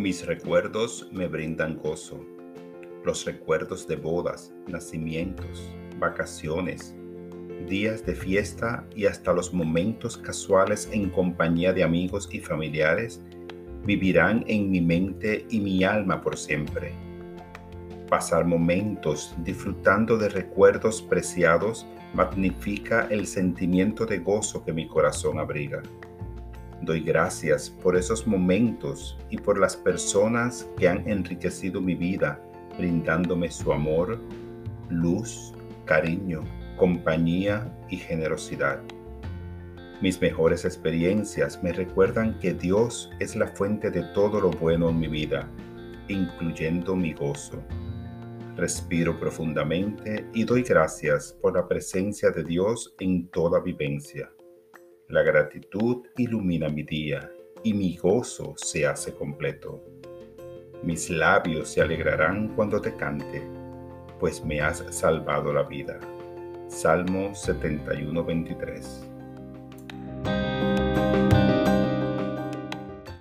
Mis recuerdos me brindan gozo. Los recuerdos de bodas, nacimientos, vacaciones, días de fiesta y hasta los momentos casuales en compañía de amigos y familiares vivirán en mi mente y mi alma por siempre. Pasar momentos disfrutando de recuerdos preciados magnifica el sentimiento de gozo que mi corazón abriga. Doy gracias por esos momentos y por las personas que han enriquecido mi vida, brindándome su amor, luz, cariño, compañía y generosidad. Mis mejores experiencias me recuerdan que Dios es la fuente de todo lo bueno en mi vida, incluyendo mi gozo. Respiro profundamente y doy gracias por la presencia de Dios en toda vivencia. La gratitud ilumina mi día y mi gozo se hace completo. Mis labios se alegrarán cuando te cante, pues me has salvado la vida. Salmo 71, 23.